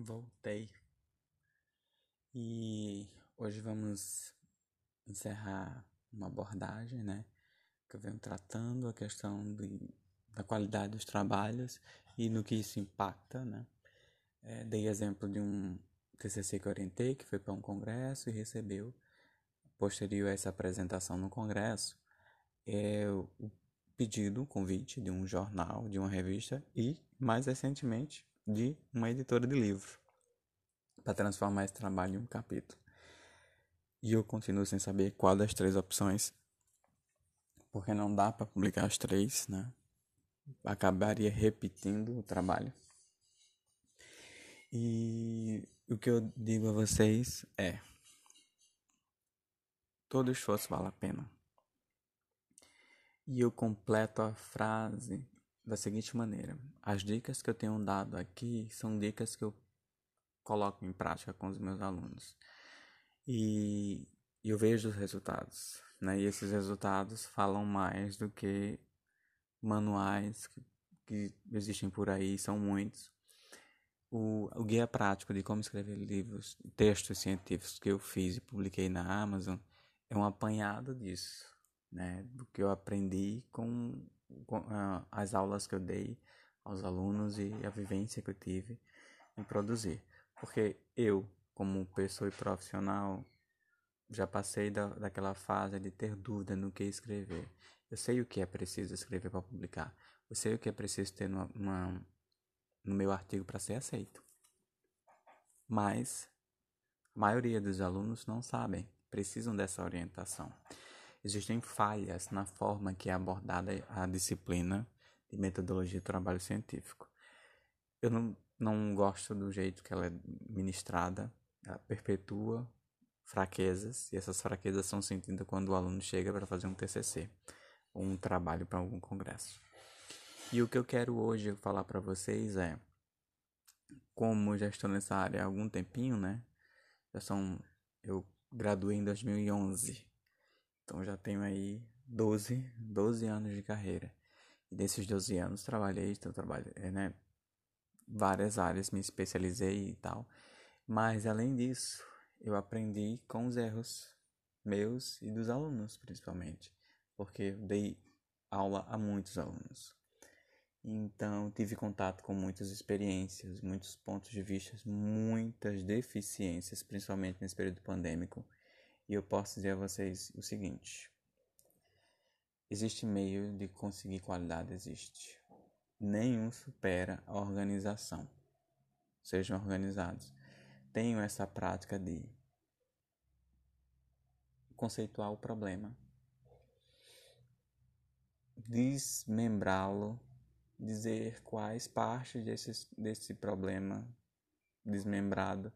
Voltei. E hoje vamos encerrar uma abordagem, né? Que eu venho tratando a questão de, da qualidade dos trabalhos e no que isso impacta, né? É, dei exemplo de um TCC que orientei, que foi para um congresso e recebeu, posterior a essa apresentação no congresso, é, o pedido, o convite de um jornal, de uma revista e, mais recentemente, de uma editora de livro para transformar esse trabalho em um capítulo. E eu continuo sem saber qual das três opções, porque não dá para publicar as três, né? Acabaria repetindo o trabalho. E o que eu digo a vocês é: todo esforço vale a pena. E eu completo a frase da seguinte maneira: as dicas que eu tenho dado aqui são dicas que eu coloco em prática com os meus alunos e eu vejo os resultados, né? E esses resultados falam mais do que manuais que, que existem por aí, são muitos. O, o guia prático de como escrever livros, textos científicos que eu fiz e publiquei na Amazon é um apanhado disso, né? Do que eu aprendi com as aulas que eu dei aos alunos e a vivência que eu tive em produzir. Porque eu, como pessoa e profissional, já passei da, daquela fase de ter dúvida no que escrever. Eu sei o que é preciso escrever para publicar. Eu sei o que é preciso ter numa, numa, no meu artigo para ser aceito. Mas a maioria dos alunos não sabem, precisam dessa orientação existem falhas na forma que é abordada a disciplina de metodologia de trabalho científico. Eu não, não gosto do jeito que ela é ministrada, ela perpetua fraquezas, e essas fraquezas são sentidas quando o aluno chega para fazer um TCC ou um trabalho para algum congresso. E o que eu quero hoje falar para vocês é como já estou nessa área há algum tempinho, né? Já são eu graduei em 2011. Então já tenho aí 12, 12 anos de carreira. E desses 12 anos trabalhei, então é, né, várias áreas, me especializei e tal. Mas além disso, eu aprendi com os erros meus e dos alunos, principalmente, porque eu dei aula a muitos alunos. Então, tive contato com muitas experiências, muitos pontos de vista, muitas deficiências, principalmente nesse período pandêmico e eu posso dizer a vocês o seguinte: existe meio de conseguir qualidade, existe. Nenhum supera a organização. Sejam organizados. Tenham essa prática de conceituar o problema, desmembrá-lo, dizer quais partes desse, desse problema desmembrado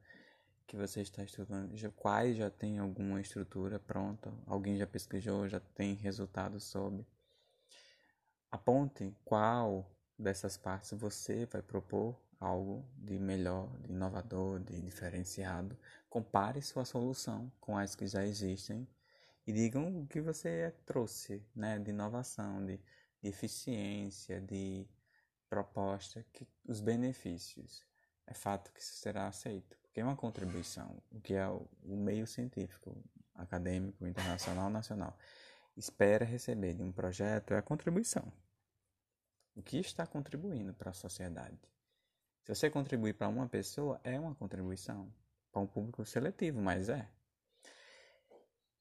que você está estudando, já, quais já tem alguma estrutura pronta, alguém já pesquisou, já tem resultados sobre. Aponte qual dessas partes você vai propor algo de melhor, de inovador, de diferenciado. Compare sua solução com as que já existem e digam o que você trouxe, né, de inovação, de, de eficiência, de proposta, que os benefícios. É fato que isso será aceito que é uma contribuição, o que é o meio científico, acadêmico, internacional, nacional, espera receber de um projeto é a contribuição. O que está contribuindo para a sociedade? Se você contribuir para uma pessoa, é uma contribuição. Para um público seletivo, mas é.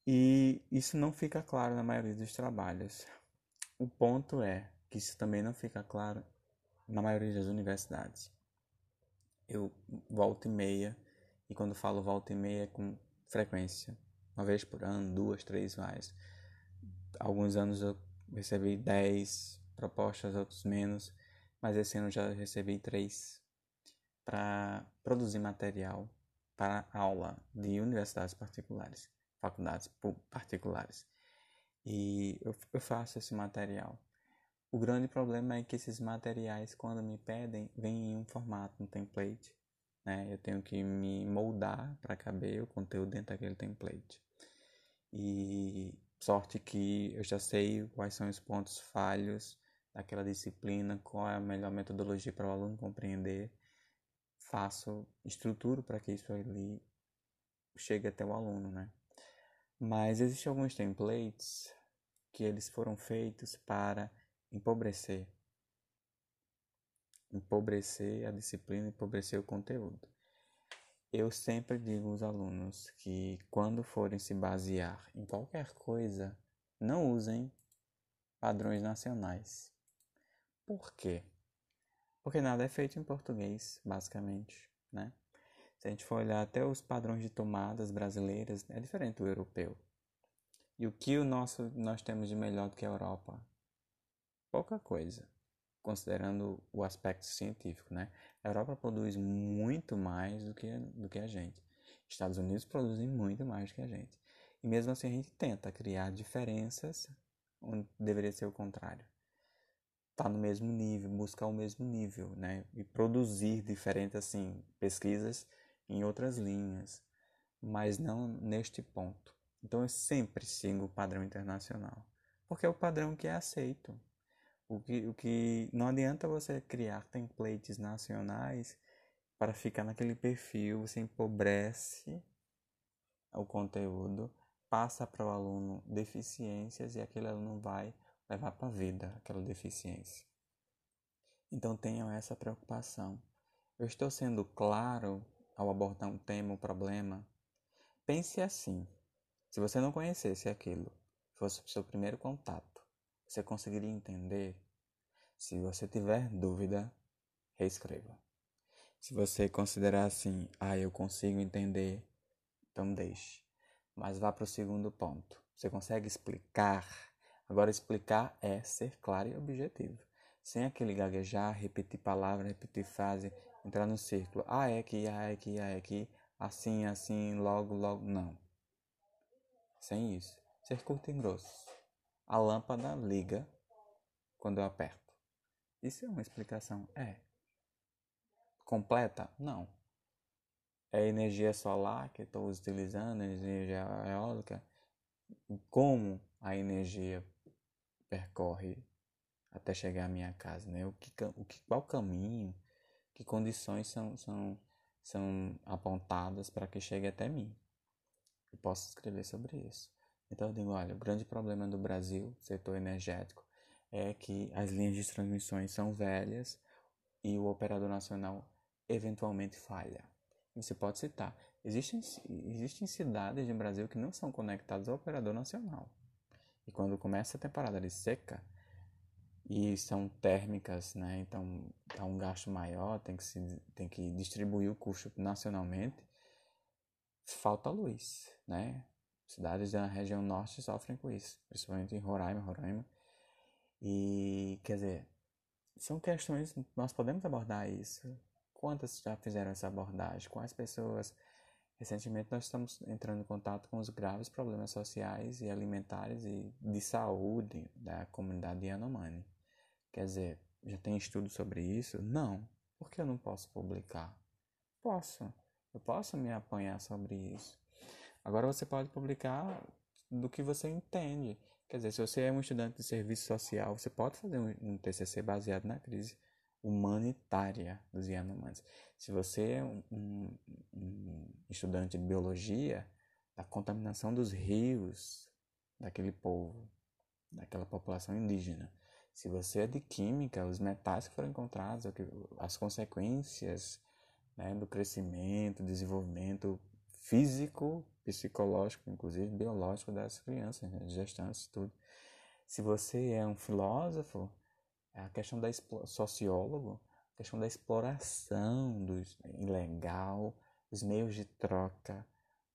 E isso não fica claro na maioria dos trabalhos. O ponto é que isso também não fica claro na maioria das universidades eu volto e meia, e quando falo volta e meia é com frequência, uma vez por ano, duas, três mais. Alguns anos eu recebi dez propostas, outros menos, mas esse ano já recebi três para produzir material para aula de universidades particulares, faculdades particulares. E eu, eu faço esse material. O grande problema é que esses materiais, quando me pedem, vêm em um formato, um template. Né? Eu tenho que me moldar para caber o conteúdo dentro daquele template. E sorte que eu já sei quais são os pontos falhos daquela disciplina, qual é a melhor metodologia para o aluno compreender. faço, estruturo para que isso ali chegue até o aluno, né? Mas existem alguns templates que eles foram feitos para empobrecer empobrecer a disciplina, empobrecer o conteúdo. Eu sempre digo aos alunos que quando forem se basear em qualquer coisa, não usem padrões nacionais. Por quê? Porque nada é feito em português, basicamente, né? Se a gente for olhar até os padrões de tomadas brasileiras, é diferente do europeu. E o que o nosso nós temos de melhor do que a Europa? Pouca coisa, considerando o aspecto científico, né? A Europa produz muito mais do que do que a gente. Estados Unidos produzem muito mais do que a gente. E mesmo assim a gente tenta criar diferenças onde deveria ser o contrário tá no mesmo nível, buscar o mesmo nível, né? E produzir diferentes assim pesquisas em outras linhas, mas não neste ponto. Então eu sempre sigo o padrão internacional, porque é o padrão que é aceito. O que, o que não adianta você criar templates nacionais para ficar naquele perfil, você empobrece o conteúdo, passa para o aluno deficiências e aquele aluno vai levar para a vida aquela deficiência. Então tenham essa preocupação. Eu estou sendo claro ao abordar um tema, um problema? Pense assim: se você não conhecesse aquilo, fosse o seu primeiro contato, você conseguiria entender? Se você tiver dúvida, reescreva. Se você considerar assim, ah, eu consigo entender, então deixe. Mas vá para o segundo ponto. Você consegue explicar Agora, explicar é ser claro e objetivo. Sem aquele gaguejar, repetir palavra, repetir frase, entrar no círculo. Ah, é aqui, ah, é aqui, ah, é aqui. Assim, assim, logo, logo. Não. Sem isso. Ser curto e grosso. A lâmpada liga quando eu aperto. Isso é uma explicação? É. Completa? Não. É energia solar que estou utilizando, energia eólica. Como a energia percorre até chegar à minha casa, né? O que, o que, qual caminho, que condições são, são, são apontadas para que chegue até mim. Eu posso escrever sobre isso. Então eu digo, olha, o grande problema do Brasil, setor energético, é que as linhas de transmissões são velhas e o operador nacional eventualmente falha. Você pode citar, existem, existem cidades no Brasil que não são conectadas ao operador nacional. E quando começa a temporada de seca, e são térmicas, né? Então há um gasto maior, tem que, se, tem que distribuir o custo nacionalmente. Falta luz, né? Cidades da região norte sofrem com isso, principalmente em Roraima, Roraima. E quer dizer, são questões, nós podemos abordar isso. Quantas já fizeram essa abordagem? Quais pessoas Recentemente nós estamos entrando em contato com os graves problemas sociais e alimentares e de saúde da comunidade Yanomami. Quer dizer, já tem estudo sobre isso? Não. Por que eu não posso publicar? Posso. Eu posso me apanhar sobre isso. Agora você pode publicar do que você entende. Quer dizer, se você é um estudante de serviço social, você pode fazer um TCC baseado na crise humanitária dos Yanomamis. Se você é um, um, um, estudante de biologia, da contaminação dos rios daquele povo, daquela população indígena. Se você é de química, os metais que foram encontrados, as consequências né, do crescimento, desenvolvimento físico, psicológico, inclusive biológico das crianças, né, gestantes, tudo. Se você é um filósofo, é a questão da sociólogo, a questão da exploração do ilegal, os meios de troca,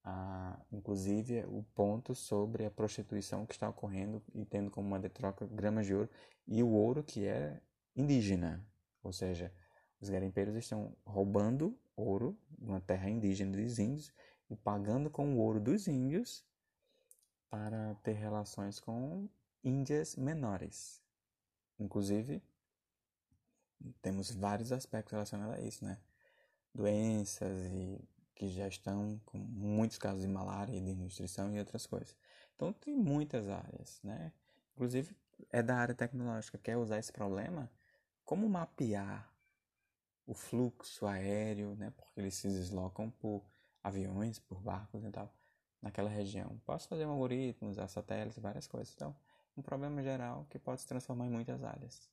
ah, inclusive o ponto sobre a prostituição que está ocorrendo e tendo como uma de troca gramas de ouro e o ouro que é indígena, ou seja, os garimpeiros estão roubando ouro uma terra indígena dos índios pagando com o ouro dos índios para ter relações com índias menores. Inclusive, temos vários aspectos relacionados a isso, né? Doenças e que já estão com muitos casos de malária de nutrição e outras coisas. Então tem muitas áreas, né? Inclusive é da área tecnológica, quer usar esse problema, como mapear o fluxo aéreo, né, porque eles se deslocam por aviões, por barcos e tal, naquela região. Posso fazer um algoritmo, usar satélites, várias coisas. Então, um problema geral que pode se transformar em muitas áreas.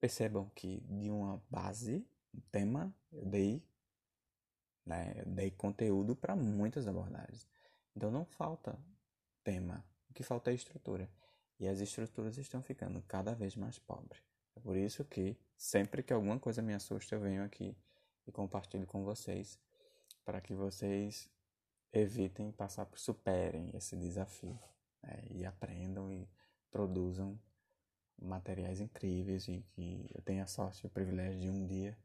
Percebam que de uma base, um tema, eu dei, né, eu dei conteúdo para muitas abordagens. Então não falta tema, o que falta é estrutura. E as estruturas estão ficando cada vez mais pobres. É por isso que sempre que alguma coisa me assusta, eu venho aqui e compartilho com vocês para que vocês evitem passar por superem esse desafio né? e aprendam e produzam materiais incríveis e que eu tenha a sorte e o privilégio de um dia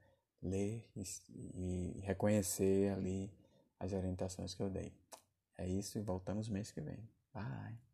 ler e, e reconhecer ali as orientações que eu dei. É isso e voltamos mês que vem. Bye!